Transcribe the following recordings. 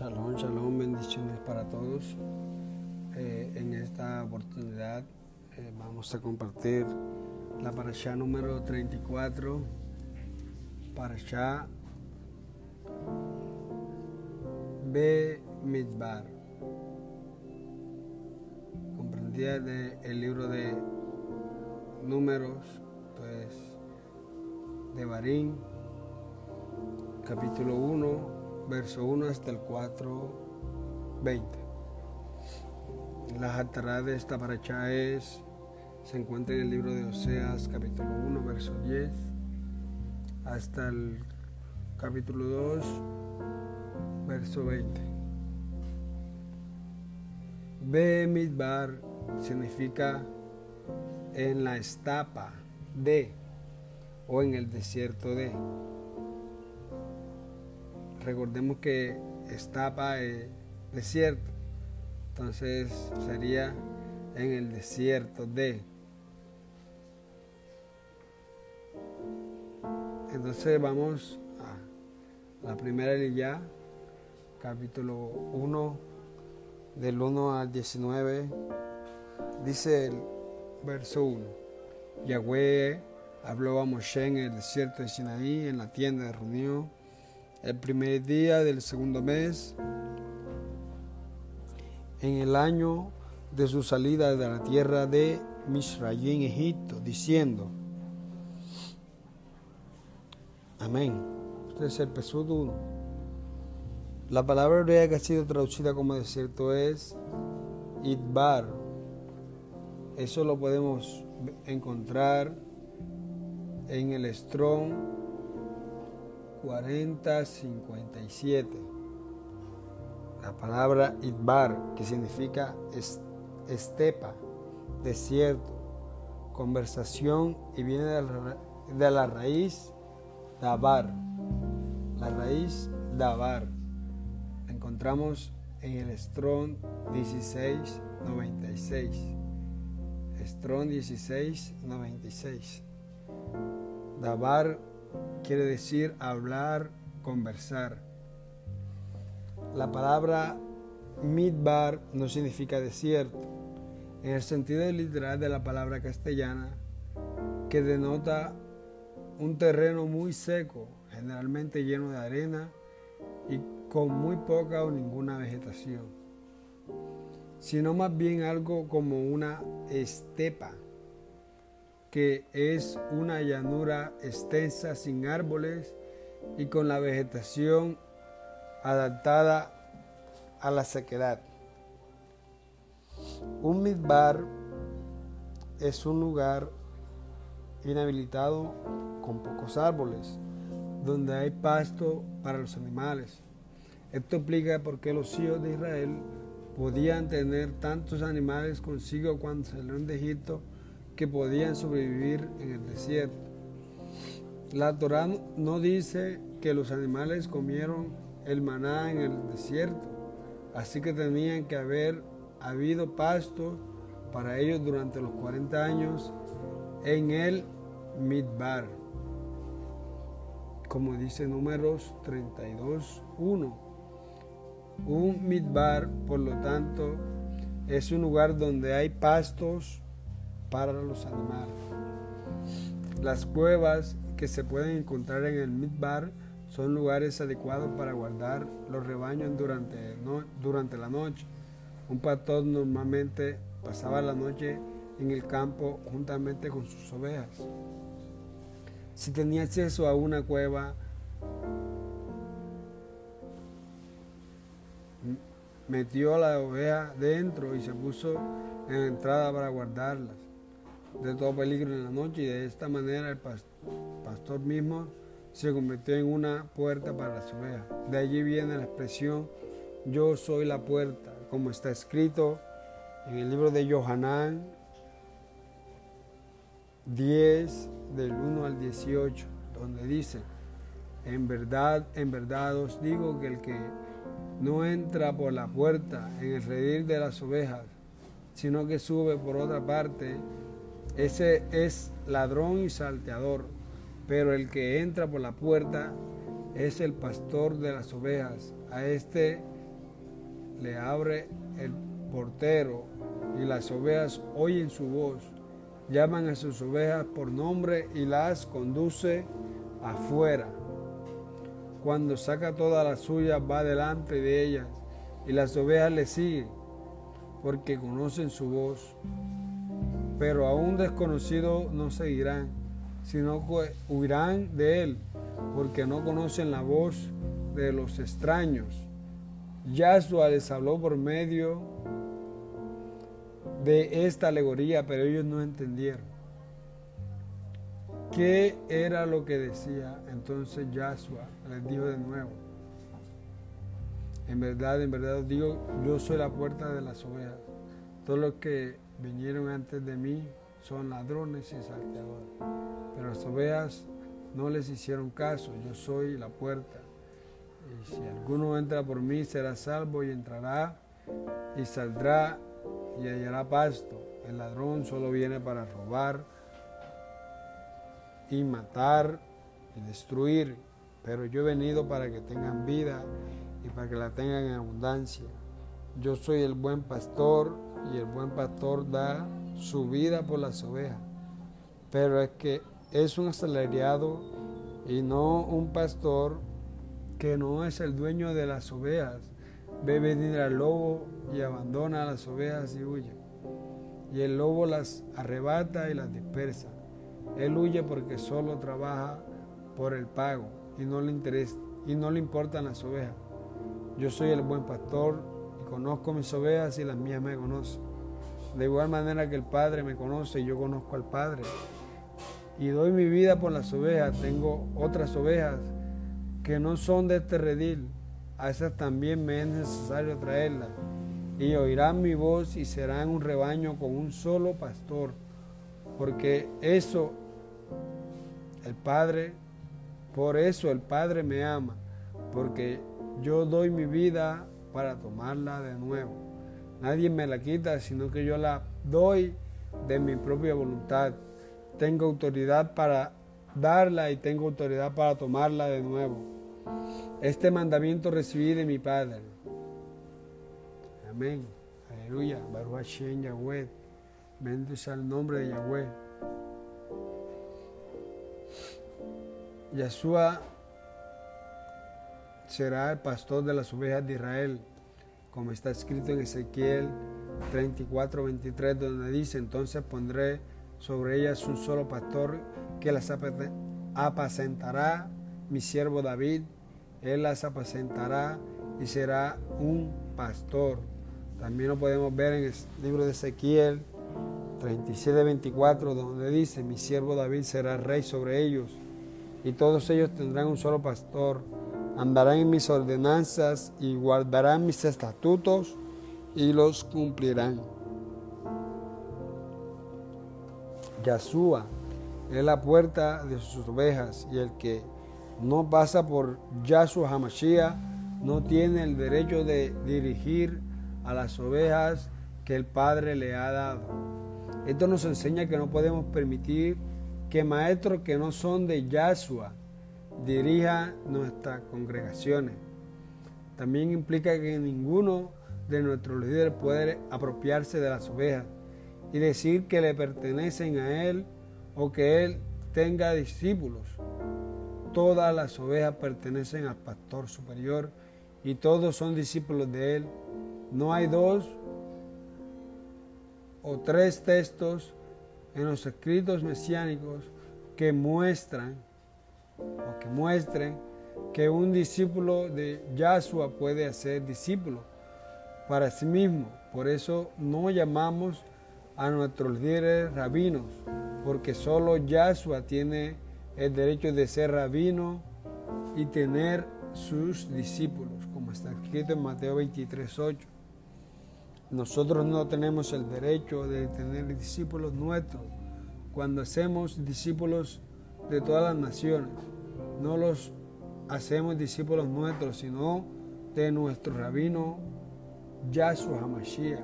Shalom, shalom, bendiciones para todos. Eh, en esta oportunidad eh, vamos a compartir la parasha número 34, parasha B. Midbar, comprendida del libro de números, pues de Barín, capítulo 1 verso 1 hasta el 4, 20. La Hatará de esta paracha es, se encuentra en el libro de Oseas, capítulo 1, verso 10, hasta el capítulo 2, verso 20. Be Midbar significa en la estapa de o en el desierto de. Recordemos que estapa es desierto, entonces sería en el desierto de. Entonces vamos a la primera ya, capítulo 1, del 1 al 19. Dice el verso 1. Yahweh habló a Moshe en el desierto de Sinaí, en la tienda de reunión el primer día del segundo mes, en el año de su salida de la tierra de Misraim, Egipto, diciendo, Amén. Es el Pesud 1. La palabra hebrea que ha sido traducida como desierto es Idbar. Eso lo podemos encontrar en el Strong 4057. La palabra Idbar, que significa estepa, desierto, conversación y viene de la, raíz Dabar. La raíz Dabar. La encontramos en el Strong 1696. Strong 1696. Dabar quiere decir hablar, conversar. La palabra midbar no significa desierto, en el sentido literal de la palabra castellana, que denota un terreno muy seco, generalmente lleno de arena y con muy poca o ninguna vegetación, sino más bien algo como una estepa que es una llanura extensa sin árboles y con la vegetación adaptada a la sequedad. Un midbar es un lugar inhabilitado con pocos árboles, donde hay pasto para los animales. Esto explica por qué los hijos de Israel podían tener tantos animales consigo cuando salieron de Egipto que podían sobrevivir en el desierto. La Torá no dice que los animales comieron el maná en el desierto, así que tenían que haber habido pasto para ellos durante los 40 años en el Midbar, como dice números 32.1. Un Midbar, por lo tanto, es un lugar donde hay pastos para los animales. Las cuevas que se pueden encontrar en el Midbar son lugares adecuados para guardar los rebaños durante, durante la noche. Un pastor normalmente pasaba la noche en el campo juntamente con sus ovejas. Si tenía acceso a una cueva, metió la oveja dentro y se puso en la entrada para guardarlas de todo peligro en la noche y de esta manera el pastor mismo se convirtió en una puerta para las ovejas. De allí viene la expresión yo soy la puerta, como está escrito en el libro de Johanán 10 del 1 al 18, donde dice, en verdad, en verdad os digo que el que no entra por la puerta en el redil de las ovejas, sino que sube por otra parte, ese es ladrón y salteador, pero el que entra por la puerta es el pastor de las ovejas. A este le abre el portero y las ovejas oyen su voz, llaman a sus ovejas por nombre y las conduce afuera. Cuando saca todas las suyas va delante de ellas y las ovejas le siguen porque conocen su voz. Pero a un desconocido no seguirán, sino que huirán de él porque no conocen la voz de los extraños. Yahshua les habló por medio de esta alegoría, pero ellos no entendieron. ¿Qué era lo que decía? Entonces Yahshua les dijo de nuevo, en verdad, en verdad os digo, yo soy la puerta de las ovejas. Todos los que vinieron antes de mí son ladrones y salteadores, pero las ovejas no les hicieron caso, yo soy la puerta. Y si alguno entra por mí será salvo y entrará y saldrá y hallará pasto. El ladrón solo viene para robar y matar y destruir, pero yo he venido para que tengan vida y para que la tengan en abundancia. Yo soy el buen pastor y el buen pastor da su vida por las ovejas, pero es que es un asalariado y no un pastor que no es el dueño de las ovejas. Ve venir al lobo y abandona a las ovejas y huye. Y el lobo las arrebata y las dispersa. Él huye porque solo trabaja por el pago y no le interesa y no le importan las ovejas. Yo soy el buen pastor conozco mis ovejas y las mías me conocen. De igual manera que el Padre me conoce y yo conozco al Padre. Y doy mi vida por las ovejas. Tengo otras ovejas que no son de este redil. A esas también me es necesario traerlas. Y oirán mi voz y serán un rebaño con un solo pastor. Porque eso el Padre, por eso el Padre me ama. Porque yo doy mi vida para tomarla de nuevo. Nadie me la quita, sino que yo la doy de mi propia voluntad. Tengo autoridad para darla y tengo autoridad para tomarla de nuevo. Este mandamiento recibí de mi Padre. Amén. Aleluya. Baruch Hashem Yahweh. Bendito sea el nombre de Yahweh. Yahshua será el pastor de las ovejas de Israel, como está escrito en Ezequiel 34, 23, donde dice, entonces pondré sobre ellas un solo pastor que las apacentará, mi siervo David, él las apacentará y será un pastor. También lo podemos ver en el libro de Ezequiel 37, 24, donde dice, mi siervo David será rey sobre ellos y todos ellos tendrán un solo pastor andarán en mis ordenanzas y guardarán mis estatutos y los cumplirán. Yahshua es la puerta de sus ovejas y el que no pasa por Yahshua Hamashiach no tiene el derecho de dirigir a las ovejas que el Padre le ha dado. Esto nos enseña que no podemos permitir que maestros que no son de Yahshua dirija nuestras congregaciones. También implica que ninguno de nuestros líderes puede apropiarse de las ovejas y decir que le pertenecen a él o que él tenga discípulos. Todas las ovejas pertenecen al pastor superior y todos son discípulos de él. No hay dos o tres textos en los escritos mesiánicos que muestran o que muestren que un discípulo de Yahshua puede hacer discípulo para sí mismo. Por eso no llamamos a nuestros líderes rabinos, porque solo Yahshua tiene el derecho de ser rabino y tener sus discípulos, como está escrito en Mateo 23, 8. Nosotros no tenemos el derecho de tener discípulos nuestros cuando hacemos discípulos de todas las naciones. No los hacemos discípulos nuestros, sino de nuestro rabino Yahshua HaMashiach.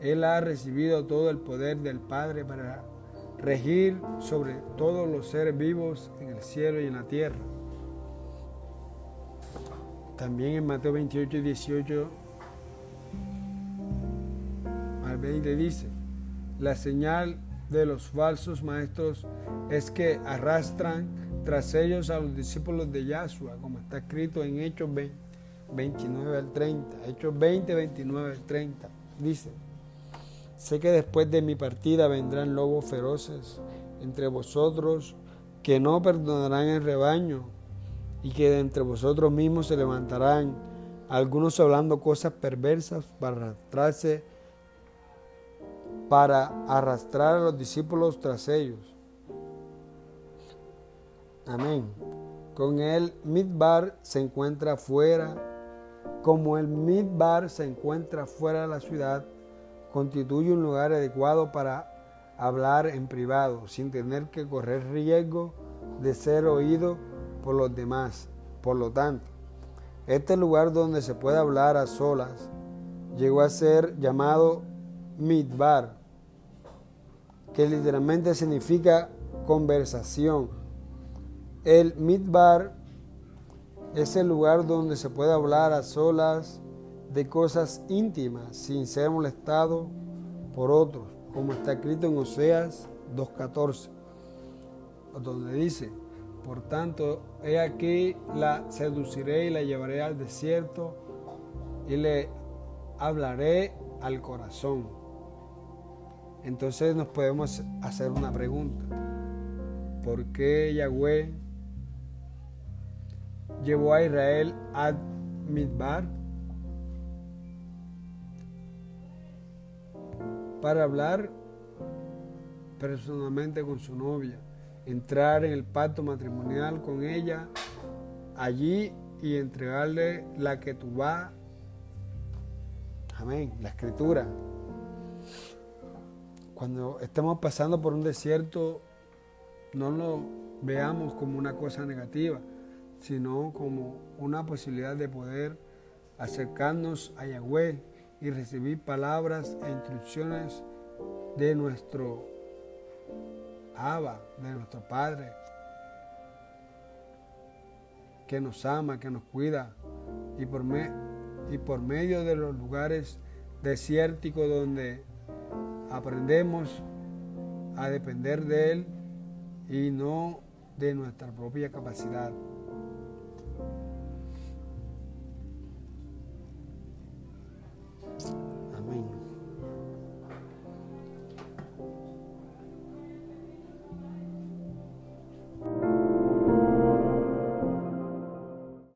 Él ha recibido todo el poder del Padre para regir sobre todos los seres vivos en el cielo y en la tierra. También en Mateo 28, 18 al 20 dice, la señal de los falsos maestros es que arrastran tras ellos a los discípulos de Yahshua, como está escrito en Hechos 29 al 30. Hechos 20, 29 al 30. Dice, sé que después de mi partida vendrán lobos feroces entre vosotros que no perdonarán el rebaño y que de entre vosotros mismos se levantarán algunos hablando cosas perversas para arrastrarse para arrastrar a los discípulos tras ellos. Amén. Con el midbar se encuentra fuera, como el midbar se encuentra fuera de la ciudad, constituye un lugar adecuado para hablar en privado, sin tener que correr riesgo de ser oído por los demás. Por lo tanto, este lugar donde se puede hablar a solas llegó a ser llamado midbar, que literalmente significa conversación. El midbar es el lugar donde se puede hablar a solas de cosas íntimas sin ser molestado por otros, como está escrito en Oseas 2.14, donde dice, por tanto, he aquí la seduciré y la llevaré al desierto y le hablaré al corazón. Entonces nos podemos hacer una pregunta. ¿Por qué Yahweh llevó a Israel a Midbar? Para hablar personalmente con su novia, entrar en el pacto matrimonial con ella allí y entregarle la que tú vas. Amén, la escritura. Cuando estemos pasando por un desierto, no lo veamos como una cosa negativa, sino como una posibilidad de poder acercarnos a Yahweh y recibir palabras e instrucciones de nuestro Abba, de nuestro Padre, que nos ama, que nos cuida, y por, y por medio de los lugares desérticos donde aprendemos a depender de Él y no de nuestra propia capacidad.